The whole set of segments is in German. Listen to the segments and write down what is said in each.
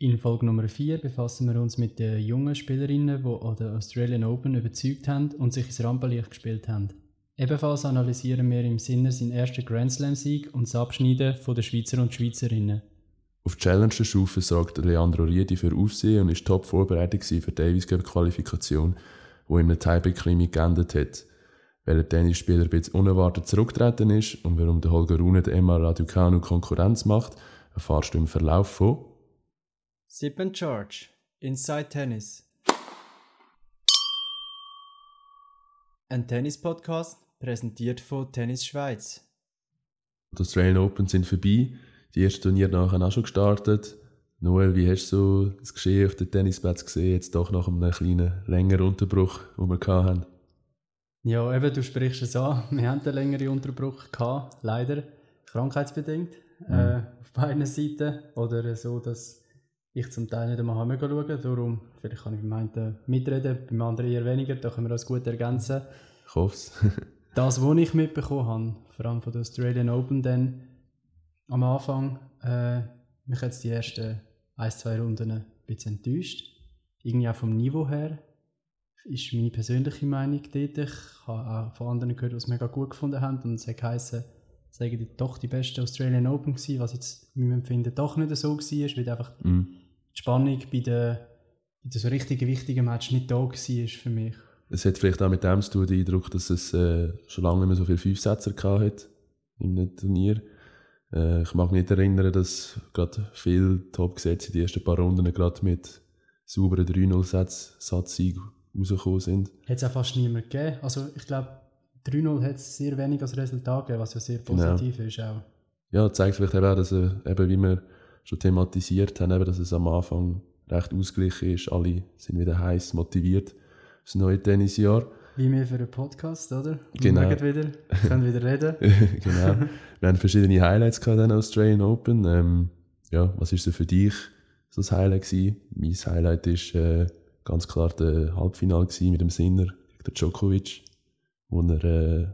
In Folge Nummer 4 befassen wir uns mit den jungen Spielerinnen, die an der Australian Open überzeugt haben und sich ins Rampenlicht gespielt haben. Ebenfalls analysieren wir im Sinne seinen ersten Grand Slam-Sieg und das Abschneiden der Schweizer und Schweizerinnen. Auf Challenger-Stufe sorgte Leandro Riedi für Aufsehen und ist top vorbereitet für die Davis Cup Qualifikation, wo ein Tiebreak-Krimi geendet hat. Weil der Tennisspieler ein unerwartet zurückgetreten ist und warum der Holger Rune der Emma Raducanu Konkurrenz macht, erfahrst du im Verlauf von Sip and Charge Inside Tennis. Ein Tennis-Podcast präsentiert von Tennis Schweiz. Die Australian Open sind vorbei. Die ersten Turniere nachher auch schon gestartet. Noel, wie hast du das Geschehen auf den Tennisplatz gesehen, jetzt doch nach einem kleinen, längeren Unterbruch, den wir hatten? Ja, eben, du sprichst es an. Wir hatten einen längeren Unterbruch gehabt, leider, krankheitsbedingt, mhm. äh, auf beiden Seiten. Oder so, dass ich zum Teil nicht einmal schauen. Darum, vielleicht kann ich beim einen mitreden, beim anderen eher weniger, da können wir das gut ergänzen. Ich hoffe es. das, was ich mitbekommen habe, vor allem von der Australian Open, dann am Anfang, äh, mich hat die ersten ein, zwei Runden ein bisschen enttäuscht. Irgendwie auch vom Niveau her ist meine persönliche Meinung dort. Ich habe auch von anderen gehört, die es mega gut gefunden haben und es hat geheißen, es sei doch die beste Australian Open gewesen, was jetzt meinem Empfinden doch nicht so war, weil einfach mm. Die Spannung bei den, bei den so richtigen, wichtigen Match nicht da war für mich. Es hat vielleicht auch mit dem zu tun, den Eindruck, dass es äh, schon lange nicht mehr so viele Fünfsetzer hat im Turnier. Äh, ich mag mich nicht erinnern, dass gerade viele Top-Gesetze in den ersten paar Runden gerade mit sauberen 3-0-Satz-Sieg rausgekommen sind. Hat es auch fast niemand gegeben. Also ich glaube, 3-0 hat es sehr wenig als Resultat gegeben, was ja sehr genau. positiv genau. ist auch. Ja, zeigt vielleicht eben auch, dass äh, eben, wie wir schon thematisiert haben, eben, dass es am Anfang recht ausgeglichen ist. Alle sind wieder heiß motiviert das neue Tennisjahr. Wie wir für einen Podcast, oder? Genau. Wir wieder, können wieder reden. genau. Wir haben verschiedene Highlights gehabt in Australian Open. Ähm, ja, was ist so für dich so das Highlight gewesen? Mein Highlight ist äh, ganz klar der Halbfinale gewesen mit dem Sinner gegen Djokovic, wo er äh,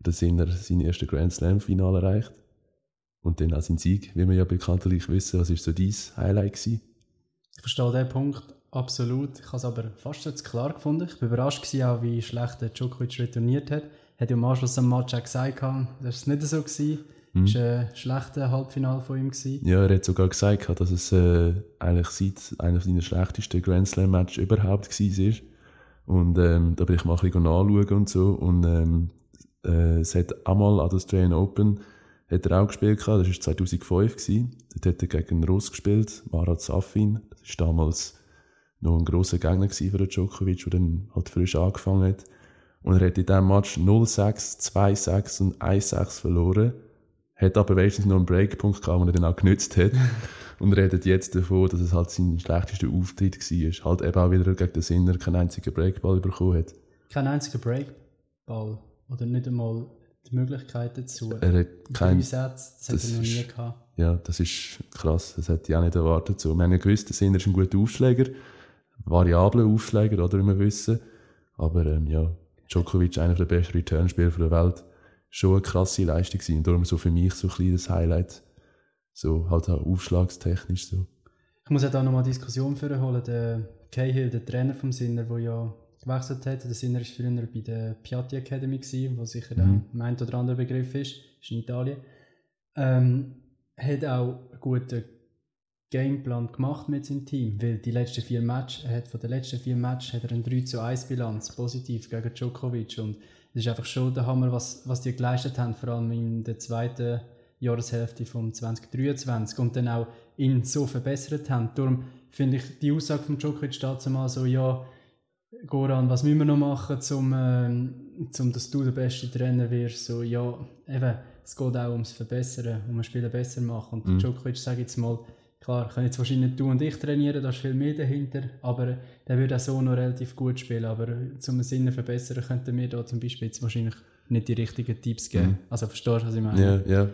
der Sinner sein erstes Grand Slam Finale erreicht und dann auch sein Sieg, wie wir ja bekanntlich wissen. Was ist so dein Highlight gewesen? Ich verstehe den Punkt absolut. Ich habe es aber fast jetzt klar gefunden. Ich war überrascht, gewesen, auch, wie schlecht der Djokovic retourniert hat. Er hat ja am Anschluss am Match auch gesagt, das war nicht so. Gewesen. Mhm. Das war ein schlechtes Halbfinale von ihm. Gewesen. Ja, er hat sogar gesagt, dass es äh, eigentlich seit einer seiner schlechtesten Grand Slam Matches überhaupt war. Und ähm, da bin ich mal ein bisschen nachschauen und so. Und ähm, äh, es hat einmal an der Australian Open hat er auch gespielt, das war 2005. Gewesen. Dort hat er gegen Russ gespielt, Marat Safin. Das ist damals noch ein grosser Gegner für den Djokovic, der dann halt frisch angefangen hat. Und er hat in diesem Match 0-6, 2-6 und 1-6 verloren. Hat aber wenigstens noch einen Breakpunkt gehabt, den er dann auch genützt hat. und redet jetzt davon, dass es halt sein schlechtester Auftritt war. Halt eben auch wieder gegen den Sinner keinen einzigen Breakball bekommen hat. Kein einziger Breakball? Oder nicht einmal die Möglichkeit dazu? Er hat keinen... Sätze, das, das hat er noch nie gehabt. Ja, das ist krass. Das hätte ich auch nicht erwartet. So, wir haben ja gewusst, der Sinner ist ein guter Aufschläger variablen Aufschläger, oder, wie wir wissen. Aber ähm, ja, Djokovic, einer der besten Returnspieler der Welt, schon eine krasse Leistung gewesen. Und darum so für mich so ein kleines Highlight. So halt auch aufschlagstechnisch so. Ich muss ja da nochmal eine Diskussion führen holen. Der Cahill, der Trainer vom Sinner, der ja gewechselt hat. Der Sinner war früher bei der Piatti Academy, gewesen, wo sicher mhm. der ein oder andere Begriff ist. ist in Italien. Ähm, hat auch einen guten Gameplan gemacht mit seinem Team, weil die letzten vier Matches, er hat von den letzten vier Matches hat er eine 3 zu 1 Bilanz, positiv gegen Djokovic und es ist einfach schon der Hammer, was, was die geleistet haben, vor allem in der zweiten Jahreshälfte von 2023 und dann auch ihn so verbessert haben. Darum finde ich die Aussage von Djokovic dazu mal so, ja, Goran, was müssen wir noch machen, um, ähm, um dass du der beste Trainer wirst? So, ja, eben, es geht auch ums Verbessern, um ein Spiel besser machen. Und mhm. Djokovic, sage jetzt mal, Klar, können jetzt wahrscheinlich du und ich trainieren, da ist viel mehr dahinter, aber der würde auch so noch relativ gut spielen. Aber zum Sinne verbessern könnten wir da zum Beispiel jetzt wahrscheinlich nicht die richtigen Tipps geben. Mhm. Also verstehst du, was ich meine? Ja, ja.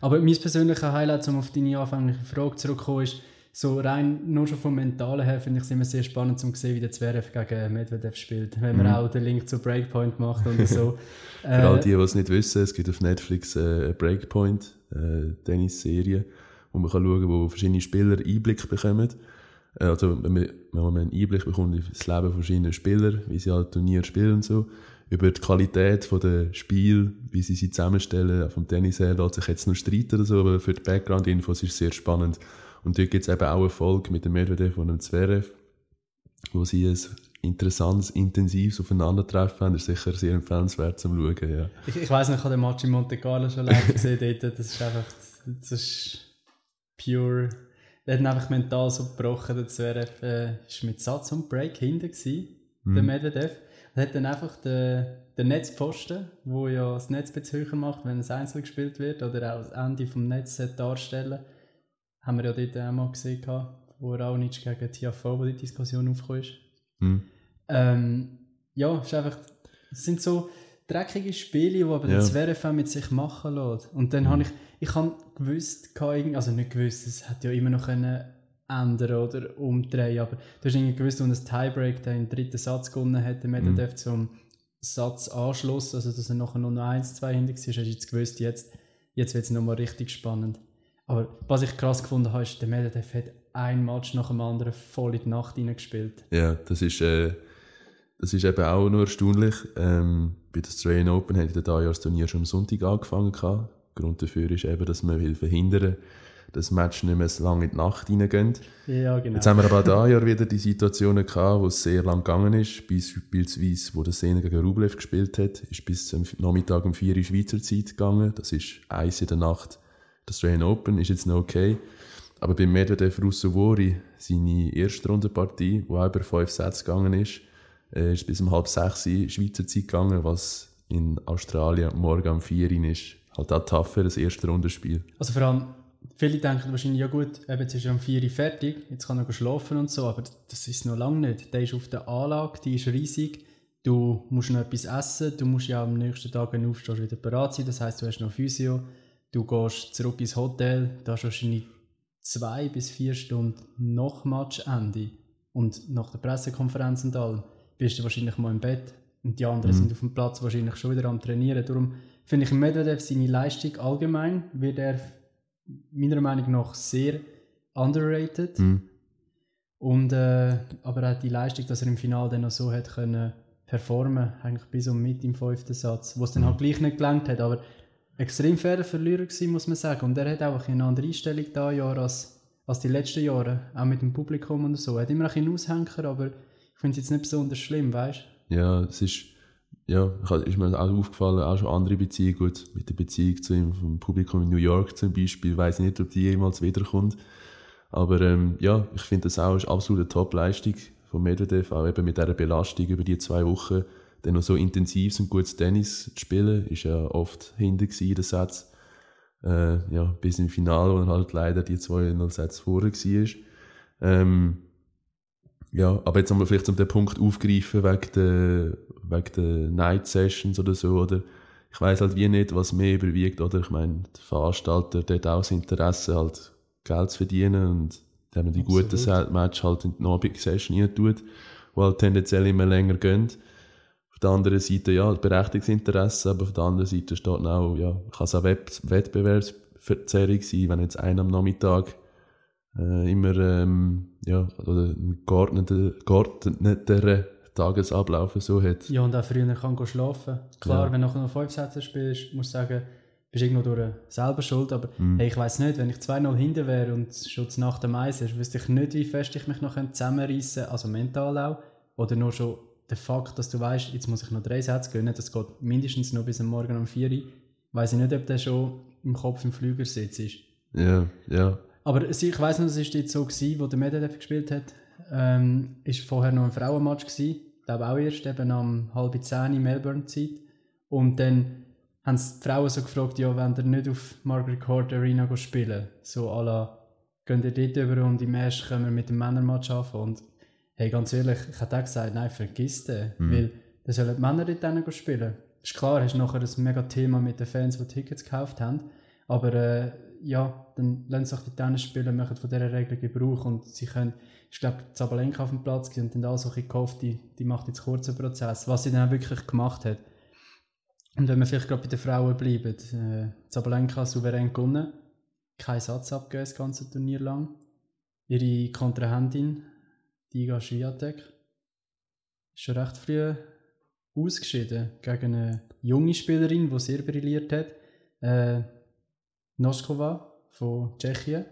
Aber mein persönlicher Highlight, um auf deine anfängliche Frage zurückzukommen, ist, so rein nur schon vom Mentalen her finde ich es immer sehr spannend zu sehen, wie der Zverev gegen Medvedev spielt, wenn man mhm. auch den Link zu Breakpoint macht und so. Für äh, all die, die es nicht wissen, es gibt auf Netflix äh, eine Breakpoint, äh, Tennis-Serie wo man kann schauen kann, wo verschiedene Spieler Einblick bekommen. Äh, also, wenn man, wenn man einen Einblick bekommt in das Leben verschiedener Spieler, wie sie halt Turnier spielen und so, über die Qualität der Spiel, wie sie sie zusammenstellen. Vom Tennis her lässt sich jetzt noch streiten oder so, aber für die Background-Infos ist es sehr spannend. Und dort gibt es eben auch eine Folge mit dem Medvedev und dem Zverev, wo sie ein interessantes, intensives Aufeinandertreffen haben. Das ist sicher sehr empfehlenswert zum Schauen, ja. Ich, ich weiss nicht, ich habe den Match in Monte Carlo schon live gesehen dort. Das ist einfach, das ist pure... Der hat einfach mental so gebrochen, der Zverev äh, ist mit Satz und Break hinten gewesen, mm. der Medvedev. Er hat dann einfach den, den Netzpfosten, wo ja das Netz ein macht, wenn es einzeln gespielt wird, oder auch das Ende vom Netz darstellen haben wir ja dort auch mal gesehen, wo er auch nicht gegen TFO, wo die Diskussion aufgekommen ist. Mhm. Ähm, ja, es, ist einfach, es sind so dreckige Spiele, die aber ja. Zverev mit sich machen lässt. Und dann mhm. habe ich, ich habe gewusst, also nicht gewusst, es hätte ja immer noch können ändern oder umdrehen, aber du hast irgendwie gewusst, wenn ein Tiebreak den dritten Satz gewonnen hat, der Medvedev mhm. zum Satzanschluss, also dass er nachher nur noch 1, 2 hinter war, hast du jetzt gewusst, jetzt, jetzt wird es nochmal richtig spannend. Aber was ich krass gefunden habe, ist, der Medvedev hat ein Match nach dem anderen voll in die Nacht hineingespielt. Ja, das ist, äh, das ist eben auch nur erstaunlich. Ähm, bei der Australian Open hat das Turnier schon am Sonntag angefangen. Gehabt. Grund dafür ist eben, dass man will verhindern dass Match nicht mehr so lange in die Nacht hineingehen. Ja, genau. Jetzt haben wir aber auch Jahr wieder die Situationen gehabt, wo es sehr lang gegangen ist. Beispielsweise, wo der Sena gegen Rublev gespielt hat, ist bis zum Nachmittag um 4 Uhr Schweizer Zeit gegangen. Das ist eins in der Nacht. Das Australian Open ist jetzt noch okay. Aber bei Medvedev Russovori, seine erste Rundenpartie, die auch über fünf Sätze gegangen ist, äh, ist bis um halb sechs Schweizer Zeit gegangen, was in Australien morgen um vier Uhr ist. Halt auch tougher, das erste Rundenspiel. Also vor allem, viele denken wahrscheinlich, ja gut, eben, jetzt ist er um vier Uhr fertig, jetzt kann er schlafen und so, aber das ist noch lange nicht. Der ist auf der Anlage, die ist riesig, du musst noch etwas essen, du musst ja am nächsten Tag, wenn du aufstehst, wieder bereit sein, das heißt, du hast noch Physio, du gehst zurück ins Hotel, da hast du wahrscheinlich zwei bis vier Stunden nach Matchende und nach der Pressekonferenz und allem bist du wahrscheinlich mal im Bett und die anderen mhm. sind auf dem Platz wahrscheinlich schon wieder am Trainieren. Darum finde ich Medvedev seine Leistung allgemein wird er meiner Meinung nach sehr underrated. Mhm. Und, äh, aber auch die Leistung, dass er im Finale dann noch so hat können performen, eigentlich bis und mit im fünften Satz, wo es dann halt gleich nicht gelangt hat, aber extrem fairer Verlierer gewesen, muss man sagen. Und er hat auch eine andere Einstellung da Jahr als, als die letzten Jahre, auch mit dem Publikum und so. Er hat immer ein Aushänger, aber ich finde es jetzt nicht besonders schlimm, weißt du? Ja, es ist, ja, ist mir auch aufgefallen, auch schon andere Beziehungen, gut, mit der Beziehung zu ihm, vom Publikum in New York zum Beispiel, weiß ich nicht, ob die jemals wiederkommt. Aber ähm, ja, ich finde das auch eine absolute Top-Leistung von Medvedev, auch eben mit dieser Belastung über die zwei Wochen dann noch so intensiv und gutes Tennis zu spielen, ist ja oft hinter in den Satz. Äh, ja, bis im Finale, wo halt leider die zwei 0 Sätze vorher war. Ähm, ja, aber jetzt haben wir vielleicht um den Punkt aufgreifen wegen der, wegen der Night Sessions oder so, oder? Ich weiß halt wie nicht, was mehr überwiegt, oder? Ich meine, der Veranstalter, der hat auch das Interesse, halt Geld zu verdienen und der haben die Absolut. guten Match halt in die Abend-Session tut, die halt tendenziell immer länger gehen. Auf der anderen Seite, ja, berechtigtes Interesse, aber auf der anderen Seite steht auch, ja, kann es auch Wettbewerbsverzerrung sein, wenn jetzt einer am Nachmittag äh, immer, ähm, ja, oder einen geordneteren Tagesablauf so hat. Ja, und auch früher kann schlafen. Klar, ja. wenn du noch fünf Sätze spielst, musst du sagen, bist irgendwo durch selber schuld, aber mm. hey, ich weiß nicht, wenn ich 2-0 hinter wäre und schon nach dem Eis ist, wüsste ich nicht, wie fest ich mich noch zusammenreißen könnte, also mental auch, oder nur schon der Fakt, dass du weißt, jetzt muss ich noch drei Sätze gönnen, das geht mindestens noch bis am Morgen um 4 Uhr, weiß ich nicht, ob der schon im Kopf im Flügersitz ist. Ja, ja. Aber ich weiß noch, das war jetzt so, gewesen, wo der Medvedev gespielt hat, ähm, ist vorher noch ein Frauenmatch gewesen, glaube auch erst eben am halb zehn in Melbourne-Zeit. Und dann haben die Frauen so gefragt, ja, wenn ihr nicht auf Margaret Court Arena spielen, so à la, gehen ihr dort über und im ersten können wir mit dem Männermatch anfangen. Und Hey, ganz ehrlich, ich hätte auch gesagt, nein, vergiss den. Mhm. Weil dann sollen die Männer dort spielen. Ist klar, hast nachher ein mega Thema mit den Fans, die Tickets gekauft haben. Aber äh, ja, dann lassen sich die Tennisspieler machen von dieser Regel Gebrauch und sie können, ich glaube, Zabalenka auf dem Platz und dann auch so ein gehofft, die, die macht jetzt kurzen Prozess, was sie dann auch wirklich gemacht hat. Und wenn wir vielleicht gerade bei den Frauen bleiben, äh, Zabalenka souverän gewonnen, keinen Satz abgegeben das ganze Turnier lang. Ihre Kontrahentin, Diga Swiatek, ist schon recht früh ausgeschieden gegen eine junge Spielerin, die sehr brilliert hat. Äh, Noskova von Tschechien.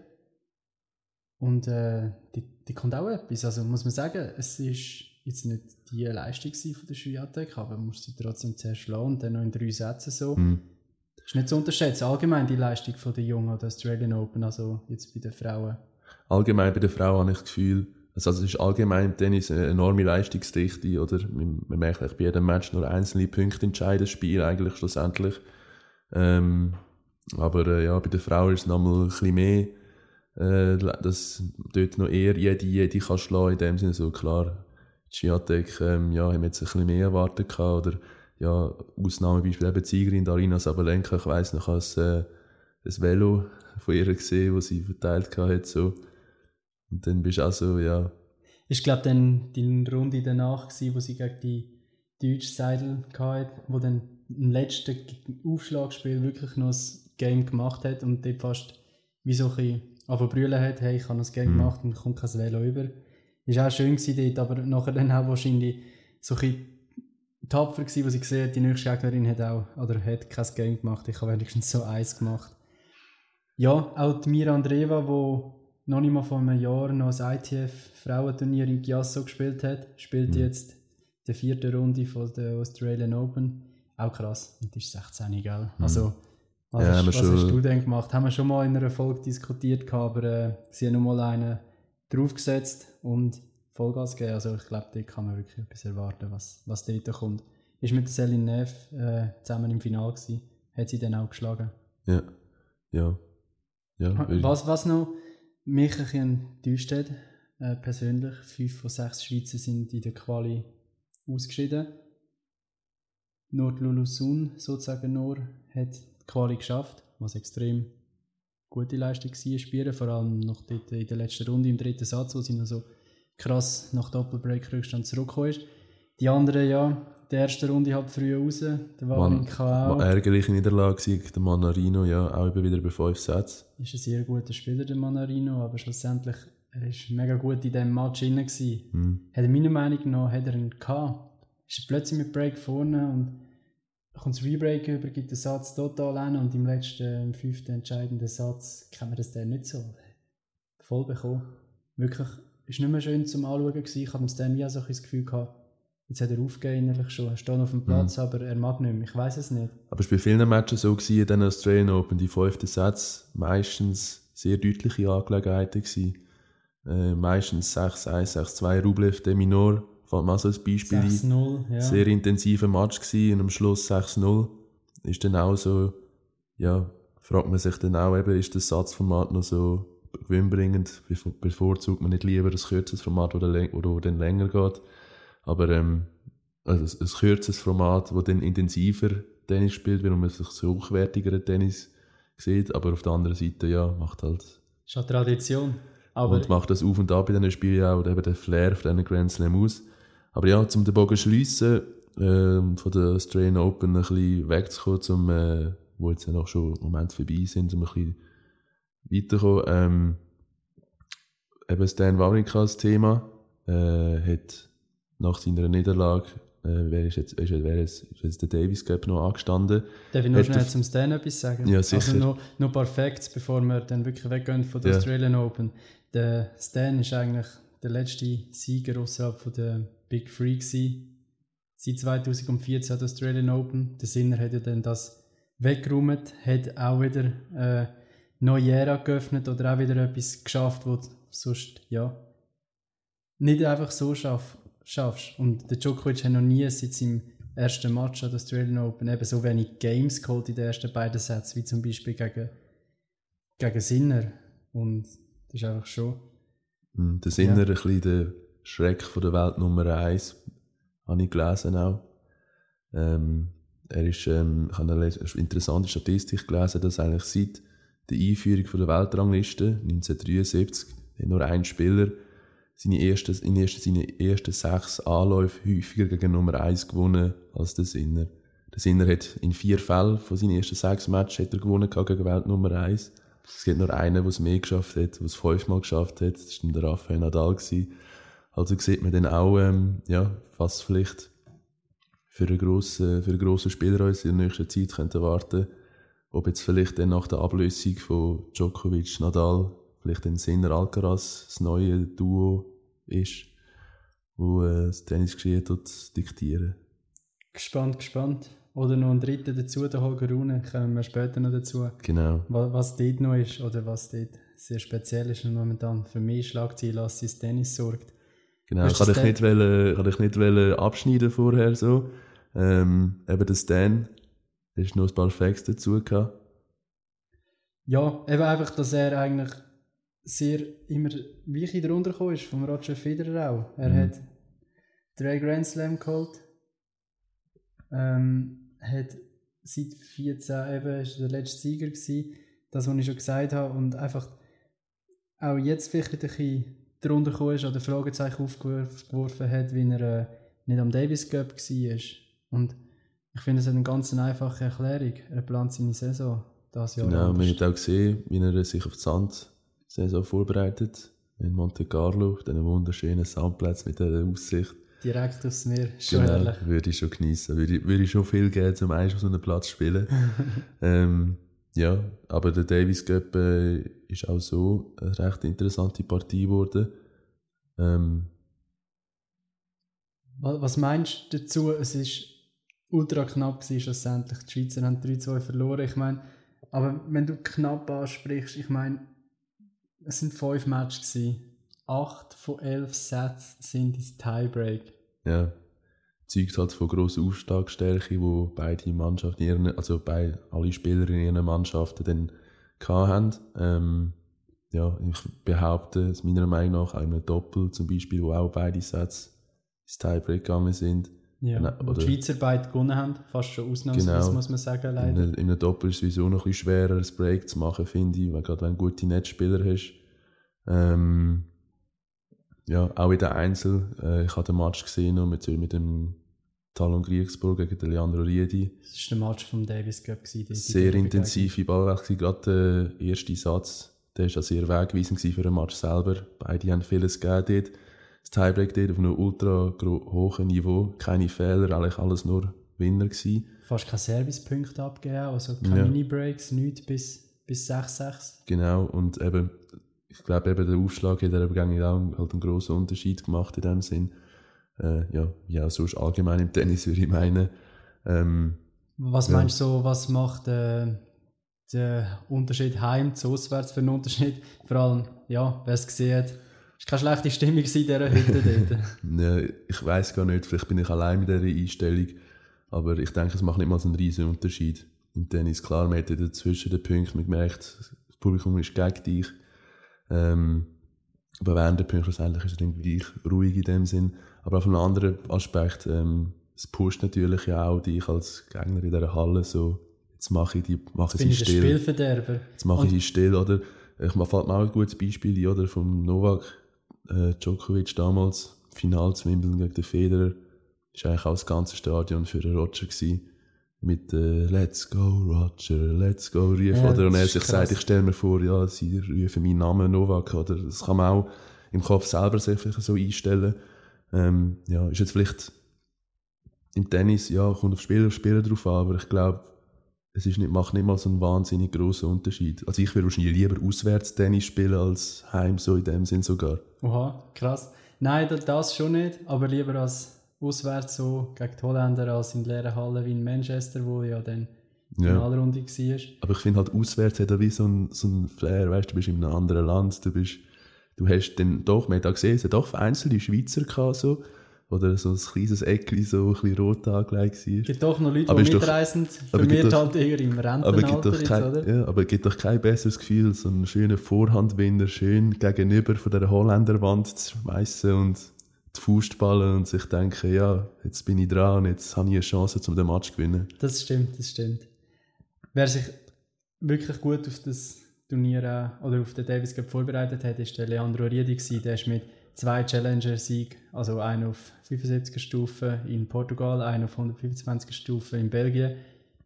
Und äh, die, die kommt auch etwas. Also muss man sagen, es ist jetzt nicht die Leistung von der Swiatek, aber man muss sie trotzdem zuerst schlagen und dann noch in drei Sätzen so. Mhm. Ist nicht zu unterschätzen. Allgemein die Leistung von der Jungen oder Australian Open, also jetzt bei den Frauen. Allgemein bei den Frauen habe ich das Gefühl, also es ist allgemein im Tennis eine enorme Leistungsdichte, oder? Man, merkt bei jedem Match nur einzelne Punkte entscheiden, das Spiel eigentlich schlussendlich. Ähm, aber äh, ja, bei den Frauen ist es nochmal ein bisschen mehr, äh, dass dort noch eher jede, jede kann schlagen, in dem Sinne so klar. Schiatek, ähm, ja, haben jetzt ein bisschen mehr erwartet gehabt, oder ja, Ausnahmebeispiel eben Ziegerin, Darina Sabalenka, ich weiss noch, als äh, ein Velo von ihr gesehen, das sie verteilt hat, so. Und dann bist du auch so, ja. Ich glaube dann die Runde danach gewesen, wo sie gegen die deutsche Seidel hatte, wo dann im letzten Aufschlagspiel wirklich noch das Game gemacht hat und dort fast wie so ein bisschen brüllen hat, hey, ich habe das Game mhm. gemacht und kommt kein Velo über. Ist auch schön gewesen dort, aber nachher dann auch wahrscheinlich so ein bisschen tapfer gewesen, wo sie gesehen hat, die nächste Gegnerin hat auch, oder hat kein Game gemacht, ich habe wenigstens so eins gemacht. Ja, auch die Mira Andreva, die noch nicht mal vor einem Jahr noch das ITF-Frauenturnier in Chiasso gespielt hat, spielt mhm. jetzt die vierte Runde von der Australian Open. Auch krass, und ist 16, gell? Mhm. Also, was, ja, hast, was schon... hast du denn gemacht? Haben wir schon mal in einer Folge diskutiert, aber äh, sie haben noch mal einen draufgesetzt und Vollgas gegeben. Also ich glaube, dort kann man wirklich etwas erwarten, was, was dort kommt. Ist mit Céline Neff äh, zusammen im Finale gewesen. Hat sie dann auch geschlagen. Ja, ja. ja was, was noch mich ein bisschen enttäuscht hat, äh, persönlich, fünf von sechs Schweizer sind in der Quali ausgeschieden. Nur Lulusun, sozusagen nur, hat die Quali geschafft, was extrem gute Leistung war, spielen, vor allem noch in der letzten Runde im dritten Satz, wo sie noch so krass nach Doppelbreak-Rückstand zurückgekommen ist. Die anderen, ja, die erste Runde halt früh raus, der Wawrinka auch. Ärgerliche Niederlage der Manarino, ja, auch wieder bei fünf Sätzen. Ist ein sehr guter Spieler, der Manarino, aber schlussendlich, er war mega gut in diesem Match drin. Mhm. Hat er meiner Meinung nach hat er ihn gehabt. Ist plötzlich mit Break vorne und kommt das Rebreak über, gibt den Satz total an und im letzten, im fünften entscheidenden Satz kann man das dann nicht so voll bekommen. Wirklich ist nicht mehr schön zum Anschauen gewesen. Ich habe dann wie so ein Gefühl gehabt, jetzt hat er aufgegeben innerlich schon, er steht auf dem Platz, mhm. aber er mag nicht mehr. Ich weiß es nicht. Aber es war bei vielen Matches so gewesen, in den Australian Open, die fünften Sätze meistens sehr deutliche Angelegenheiten gewesen. Äh, meistens 6-1, 6-2, Rublev, de Minor, fällt mir so als Beispiel 6-0, ja. Sehr intensiver Match gewesen und am Schluss 6-0. Ist dann auch so, ja, fragt man sich dann auch eben, ist das Satzformat noch so gewinnbringend, bevorzugt man nicht lieber ein kürzeres Format, das dann länger geht. Aber ähm, also ein, kürzeres Format, das dann intensiver Tennis spielt, weil man sich so hochwertigeren Tennis sieht. Aber auf der anderen Seite, ja, macht halt... Ist eine Tradition. Aber und macht das auf und ab bei diesen Spielen auch eben den Flair von diesen Grand Slam aus. Aber ja, zum den Bogen schliessen, äh, von der Australian Open ein bisschen wegzukommen, zum, äh, wo jetzt ja noch schon Moment vorbei sind, um ein bisschen weiterkommen. Ähm, eben Stan Wawrinka als Thema äh, hat nach seiner Niederlage äh, wer ist jetzt, ist, wer ist, ist jetzt der Davis Cup noch angestanden. Darf ich noch schnell zum Stan etwas sagen? Ja, sicher. Also noch, noch ein paar Facts, bevor wir dann wirklich weggehen von der ja. Australian Open. Der Stan ist eigentlich der letzte Sieger außerhalb von der Big Three gewesen. Seit 2014 hat Australian Open. Der Sinner hat ja dann das weggeräumt, hat auch wieder äh, neue Ära geöffnet oder auch wieder etwas geschafft, was sonst, ja, nicht einfach so schaff, schaffst. Und der Djokovic hat noch nie seit seinem ersten Match an der Australian Open eben so wenig Games geholt in den ersten beiden Sätzen, wie zum Beispiel gegen, gegen Sinner. Und das ist einfach schon. Hm, der Sinner, ja. ein bisschen der Schreck von der Welt Nummer 1, habe ich gelesen auch. Ähm, er ist, ähm, ich habe eine interessante Statistik gelesen, dass eigentlich seit der Einführung von der Weltrangliste 1973 hat nur ein Spieler seine ersten, in ersten, seine ersten sechs Anläufe häufiger gegen Nummer 1 gewonnen als der Sinner. Der Sinner hat in vier Fällen von seinen ersten sechs Matches hat er gewonnen gegen Welt Nummer 1. Es gibt nur einen, der es mehr geschafft hat, der es fünfmal geschafft hat. Das war der Rafael Nadal. Gewesen. Also sieht man dann auch, ähm, ja, was vielleicht für einen grossen, für einen grossen Spieler uns in der nächsten Zeit könnte warten Ob jetzt vielleicht dann nach der Ablösung von Djokovic, Nadal, vielleicht ein Sinner Alcaraz das neue Duo ist, wo äh, das Tennisgeschehen diktieren. Gespannt, gespannt. Oder noch ein dritter dazu, der Holger Rune, kommen wir später noch dazu. Genau. Was, was dort noch ist, oder was dort sehr speziell ist und momentan für mich Schlagziel als sein Tennis sorgt. Genau, ich kann dich nicht, wollen, kann dich nicht wollen abschneiden vorher so. Ähm, eben der Stan, hast noch ein paar Facts dazu gehabt. Ja, eben einfach, dass er eigentlich sehr immer weiche drunter gekommen ist, vom Roger Federer auch. Er mhm. hat drei Grand Slam geholt, ähm, hat seit 14 eben ist der letzte Sieger gewesen, das, was ich schon gesagt habe, und einfach auch jetzt vielleicht ein bisschen drunter gekommen ist oder Fragezeichen aufgeworfen hat, wie er äh, nicht am Davis Cup war. Und ich finde, es hat eine ganz einfache Erklärung. Er plant seine Saison das Jahr. Genau, man hat auch gesehen, wie er sich auf die Sand-Saison vorbereitet. In Monte Carlo, auf diesen wunderschönen Sandplatz mit dieser Aussicht. Direkt aufs Meer, schon genau, herrlich. würde ich schon genießen. Würde, würde ich schon viel geben, um eins auf so einem Platz zu spielen. ähm, ja, aber der Davis Cup äh, ist auch so eine recht interessante Partie geworden. Ähm, was meinst du dazu? Es ist ultra knapp gewesen, schlussendlich. Die Schweizer haben 3-2 verloren. Ich meine, aber wenn du knapp ansprichst, ich meine, es sind fünf Matches gewesen. Acht von elf Sätzen sind ins Tiebreak. Ja, zeugt halt von grosser Aufstagstärke, wo beide Mannschaften, ihren, also bei, alle Spieler in ihren Mannschaften dann hatten. Ähm, ja, ich behaupte, es meiner Meinung nach, auch in einem Doppel zum Beispiel, wo auch beide Sätze ins Tiebreak gegangen sind. Ja, Na, wo die Schweizer beide gewonnen haben, fast schon ausnahmsweise, genau. muss man sagen, leider. In, in einem Doppel ist es sowieso noch ein bisschen schwerer, ein Break zu machen, finde ich, weil gerade wenn du gute Netzspieler hast. Ähm, ja, auch in der Einzel, äh, ich habe den Match gesehen mit, mit dem Talon Griegsburg gegen den Leandro Riedi. Das war der Match vom Davis Cup. Gewesen, sehr intensive Ballwechsel, gerade der erste Satz, der war sehr wegweisend für den Match selber. Beide haben vieles gegeben dort das Tiebreak dort auf einem ultra hohen Niveau. Keine Fehler, eigentlich alles nur Winner gewesen. Fast keine Servicepunkte abgegeben, also keine ja. Mini-Breaks, nichts bis, bis 6-6. Genau, und eben, ich glaube eben der Aufschlag hat er eben auch halt einen grossen Unterschied gemacht in dem Sinn. Äh, ja, ja, sonst allgemein im Tennis würde ich meinen. Ähm, was ja. meinst du so, was macht äh, der Unterschied heim zu auswärts für einen Unterschied? Vor allem, ja, wer es gesehen hat, es war keine schlechte Stimmung in dieser Hütte dort. ja, ich weiß gar nicht, vielleicht bin ich allein mit dieser Einstellung. Aber ich denke, es macht nicht mal so einen riesen Unterschied. Im Tennis, klar, man hat dazwischen den Punkt, man merkt, das Publikum ist gegen dich. Ähm, aber während der Punkte schlussendlich ist es dann gleich ruhig in dem Sinn. Aber auf einem anderen Aspekt, ähm, es pusht natürlich ja auch dich als Gegner in dieser Halle so, jetzt mache ich die, mache jetzt sie still. Spielverderber. Jetzt mache ich sie still, oder? Ich mir fällt mir auch ein gutes Beispiel oder? Vom Novak äh, Djokovic damals, Final zu Wimbledon gegen den Federer, war eigentlich auch das ganze Stadion für den Roger gewesen. Mit äh, Let's go Roger, Let's go Rief, ja, oder? Und er sich sagt, ich stelle mir vor, ja, sie rufen meinen Namen Novak, oder? Das kann man auch im Kopf selber sich so einstellen. Ähm, ja, ist jetzt vielleicht im Tennis, ja, kommt auf Spieler, Spieler drauf an, aber ich glaube, es ist nicht, macht nicht mal so einen wahnsinnig großen Unterschied. Also ich würde wahrscheinlich lieber auswärts Tennis spielen als heim, so in dem Sinn sogar. Oha, krass. Nein, das schon nicht, aber lieber als auswärts so gegen die Holländer als in leeren Hallen wie in Manchester, wo ja dann die ja. Finalrunde war. Aber ich finde halt, auswärts hat er wie so ein, so ein Flair, weißt du, du bist in einem anderen Land, du bist, du hast dann doch, man hat auch gesehen, es hat doch vereinzelte Schweizer gehabt, so, oder so ein kleines Eckli so ein bisschen rot angelegt war. Es gibt doch noch Leute, aber die mitreisend, vermehrt halt eher im Rentenalter jetzt, kein, oder? Ja, aber es gibt doch kein besseres Gefühl, so einen schönen Vorhandwinner schön gegenüber von der Holländerwand zu schmeißen und die Fußballen und sich denken, ja, jetzt bin ich dran und jetzt habe ich eine Chance, um den Match zu gewinnen. Das stimmt, das stimmt. Wer sich wirklich gut auf das Turnier oder auf den Davis Cup vorbereitet hat, ist der Leandro Riedi Der ist mit zwei Challenger-Siege, also einen auf 75er Stufe in Portugal, einen auf 125er Stufe in Belgien,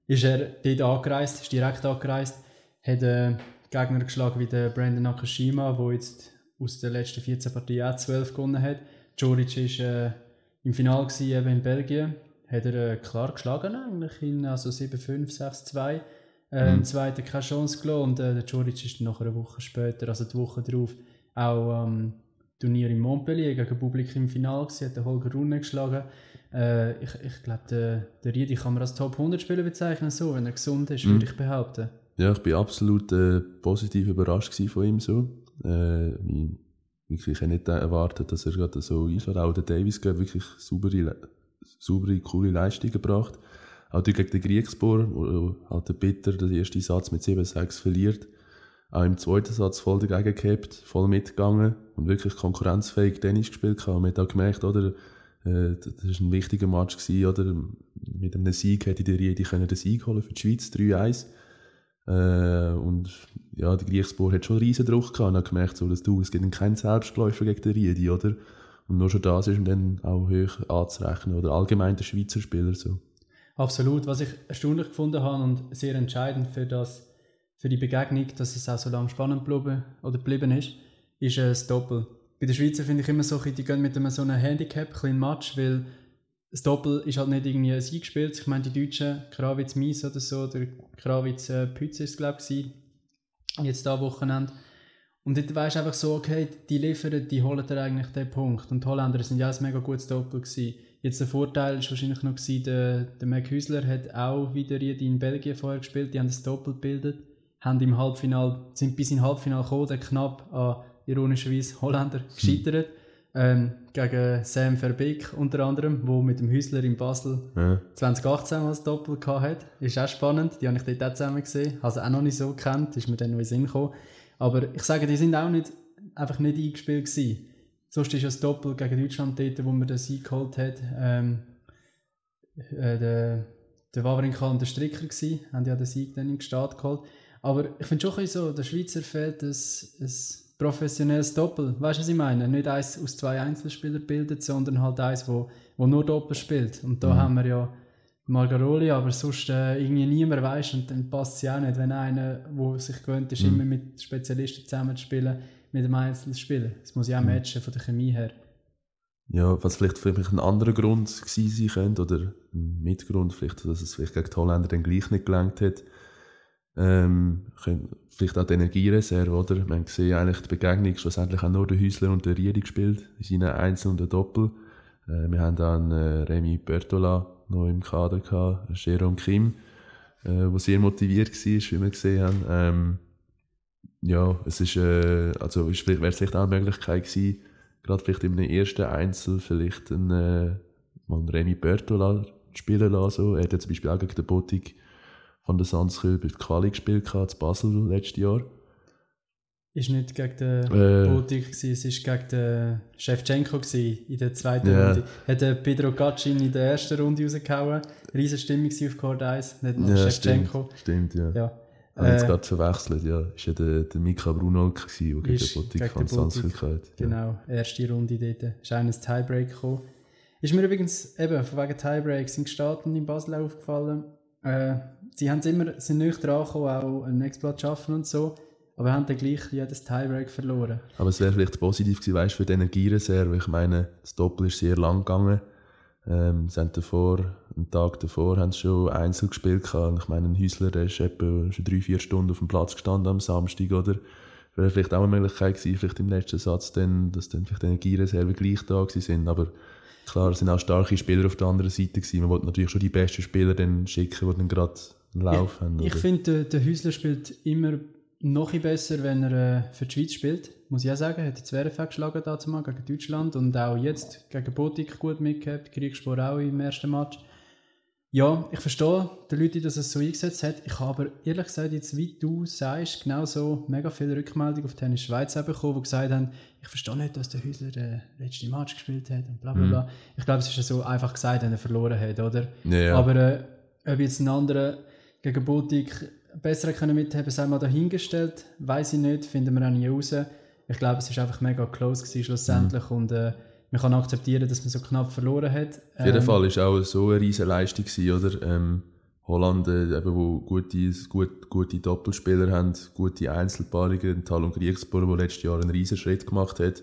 ist er dort angereist, ist direkt angereist, hat äh, Gegner geschlagen wie der Brandon Nakashima, der jetzt aus den letzten 14 Partien auch 12 gewonnen hat. Joric war äh, im Finale gewesen, eben in Belgien. Hat er äh, klar geschlagen eigentlich, in, also 7-5, 6-2. Äh, mhm. Zweiten keine Chance gelassen und äh, der Joric ist dann noch eine Woche später, also die Woche darauf, auch am ähm, Turnier in Montpellier gegen Publikum im Finale gewesen, hat den Holger Runne geschlagen. Äh, ich ich glaube, der, der Riedi kann man als Top 100 Spieler bezeichnen, so, wenn er gesund ist, mhm. würde ich behaupten. Ja, ich bin absolut äh, positiv überrascht von ihm so. Äh, wirklich nicht erwartet, dass er gerade so einschlägt. Auch der Davis hat wirklich saubere, coole Leistungen gebracht. Auch gegen den Griegsbohr, wo halt der Bitter den ersten Satz mit 7-6 verliert. Auch im zweiten Satz voll dagegen gehabt, voll mitgegangen und wirklich konkurrenzfähig Tennis gespielt. Und man hat auch gemerkt, oder, äh, das war ein wichtiger Match gewesen, oder? Mit einem Sieg hätte die Riedi den Sieg holen für die Schweiz, 3-1. Äh, und ja, der Griechsbohr hat schon riesen Druck gehabt und hat gemerkt, so, dass du, es gibt keinen Selbstläufer gegen den Riedi, oder? Und nur schon das ist ihm dann auch hoch anzurechnen, oder allgemein der Schweizer Spieler so. Absolut. Was ich erstaunlich gefunden habe und sehr entscheidend für, das, für die Begegnung, dass es auch so lange spannend geblieben, oder geblieben ist, ist äh, das Doppel. Bei den Schweizer finde ich immer so, die gehen mit einem so einem Handicap, kleinen Match, weil das Doppel ist halt nicht irgendwie ein Sieg gespielt. Ich meine, die Deutschen, Krawitz Mies oder so, der Krawitz äh, Pütz ist glaube ich, jetzt da Wochenende. Und dort weisst du einfach so, okay, die liefern, die holen dir eigentlich den Punkt. Und die Holländer sind ja ein mega gutes Doppel gewesen. Jetzt der Vorteil ist wahrscheinlich noch gewesen, der, der Mac Hüsler hat auch wieder in Belgien vorher gespielt, die haben das Doppel gebildet, haben im Halbfinal, sind bis in Halbfinal gekommen, der knapp an ironischerweise Holländer gescheitert. Hm ähm, gegen Sam Verbeek unter anderem, wo mit dem Hüsler in Basel ja. 2018 als Doppel hat. Ist auch spannend, die habe ich dort auch zusammen gesehen. Also auch noch nicht so gekannt, ist mir dann noch in Sinn gekommen. Aber ich sage, die sind auch nicht, einfach nicht eingespielt gewesen. Sonst ist das Doppel gegen Deutschland dort, wo man den Sieg geholt hat. Ähm, äh, der, der Wawrinka und der Stricker gewesen, haben ja den Sieg dann im Start geholt. Aber ich finde schon so, der Schweizer fehlt ein professionelles Doppel. Weißt du, was ich meine? Nicht eins aus zwei Einzelspielern bildet, sondern halt eins, wo, wo nur Doppel spielt. Und da mhm. haben wir ja Margaroli, aber sonst äh, irgendwie niemand weiß und dann passt es ja auch nicht, wenn einer, der sich gewöhnt ist, mhm. immer mit Spezialisten zusammen zu spielen, mit einem Einzelspieler. Das muss ja auch mhm. matchen von der Chemie her. Ja, was vielleicht für mich ein anderer Grund gewesen sein könnte, oder ein Mitgrund, vielleicht, dass es vielleicht gegen die Holländer dann gleich nicht gelangt hat, ähm, vielleicht auch die Energiereserve, oder? Man haben gesehen, eigentlich die Begegnung schlussendlich auch nur der Häusler und der Riedi gespielt, in seinen Einzel- und Doppel. Äh, wir haben dann äh, Remy Bertola noch im Kader gehabt, Jerome Kim, äh, der sehr motiviert war, wie wir gesehen haben. Ähm, ja, es ist, äh, also ist, wäre es vielleicht auch eine Möglichkeit gewesen, gerade vielleicht in einem ersten Einzel vielleicht einen, äh, mal einen Remy Bertola spielen lassen. Er hat ja zum Beispiel auch gegen den Botik von der Sandskühl bei der Quali gespielt in Basel letztes Jahr. Ist nicht gegen den äh, Botik, es war gegen den Shevchenko in der zweiten yeah. Runde. Hat der Pedro Gacin in der ersten Runde rausgehauen. Riesen Stimmung auf Court 1, nicht noch ja, Shevchenko. Stimmt, stimmt ja. ja. Habe äh, jetzt gerade verwechselt, ja. Ist ja der, der Mika Bruno, der gegen den Botik von Sandskühl hatte. Genau, erste Runde dort. Ist ein Tiebreak gekommen. Ist mir übrigens eben von wegen Tiebreak sind gestartet in Basel aufgefallen. Äh, sie haben immer, sind nicht dran gekommen, auch einen Exploit zu schaffen und so, aber haben dann gleich jedes Tiebreak verloren. Aber es wäre vielleicht positiv gewesen, weißt, für die Energiereserve. Ich meine, das Doppel ist sehr lang gegangen. Ähm, sie haben davor, einen Tag davor, haben sie schon Einzel gespielt gehabt. Ich meine, ein Häusler, ist etwa schon drei, vier Stunden auf dem Platz gestanden am Samstag, oder? Wäre vielleicht auch eine Möglichkeit gewesen, vielleicht im letzten Satz dann, dass dann vielleicht die Energiereserve gleich da sind. Aber klar, es sind auch starke Spieler auf der anderen Seite gewesen. Man wollte natürlich schon die besten Spieler dann schicken, die dann gerade einen Lauf ich. Ich finde, der, der Häusler spielt immer noch besser, wenn er äh, für die Schweiz spielt. Muss ich auch sagen, hat jetzt Werfe geschlagen dazu mal gegen Deutschland und auch jetzt gegen Botik gut mitgehabt, Kriegsspor auch im ersten Match. Ja, ich verstehe die Leute, dass es so eingesetzt hat. Ich habe aber ehrlich gesagt, jetzt wie du sagst, genau so mega viele Rückmeldungen auf Tennis Schweiz bekommen, die gesagt haben, ich verstehe nicht, dass der Häusler den letzten Match gespielt hat und bla bla bla. Mhm. Ich glaube, es ist ja so einfach gesagt, wenn er verloren hat, oder? Ja, ja. Aber äh, ob jetzt ein anderer gegen Botik besser können mithaben, sei mal dahingestellt, weiß ich nicht, finden wir auch nie raus. Ich glaube, es ist einfach mega close gewesen, schlussendlich mhm. und äh, man kann akzeptieren, dass man so knapp verloren hat. Auf jeden ähm, Fall war auch so eine riesige Leistung, gewesen, oder? Ähm, Holland, äh, eben, wo gute, gut, gute Doppelspieler haben, gute Einzelpaarungen, Talon Griegsburg, der letztes Jahr einen riesen Schritt gemacht hat,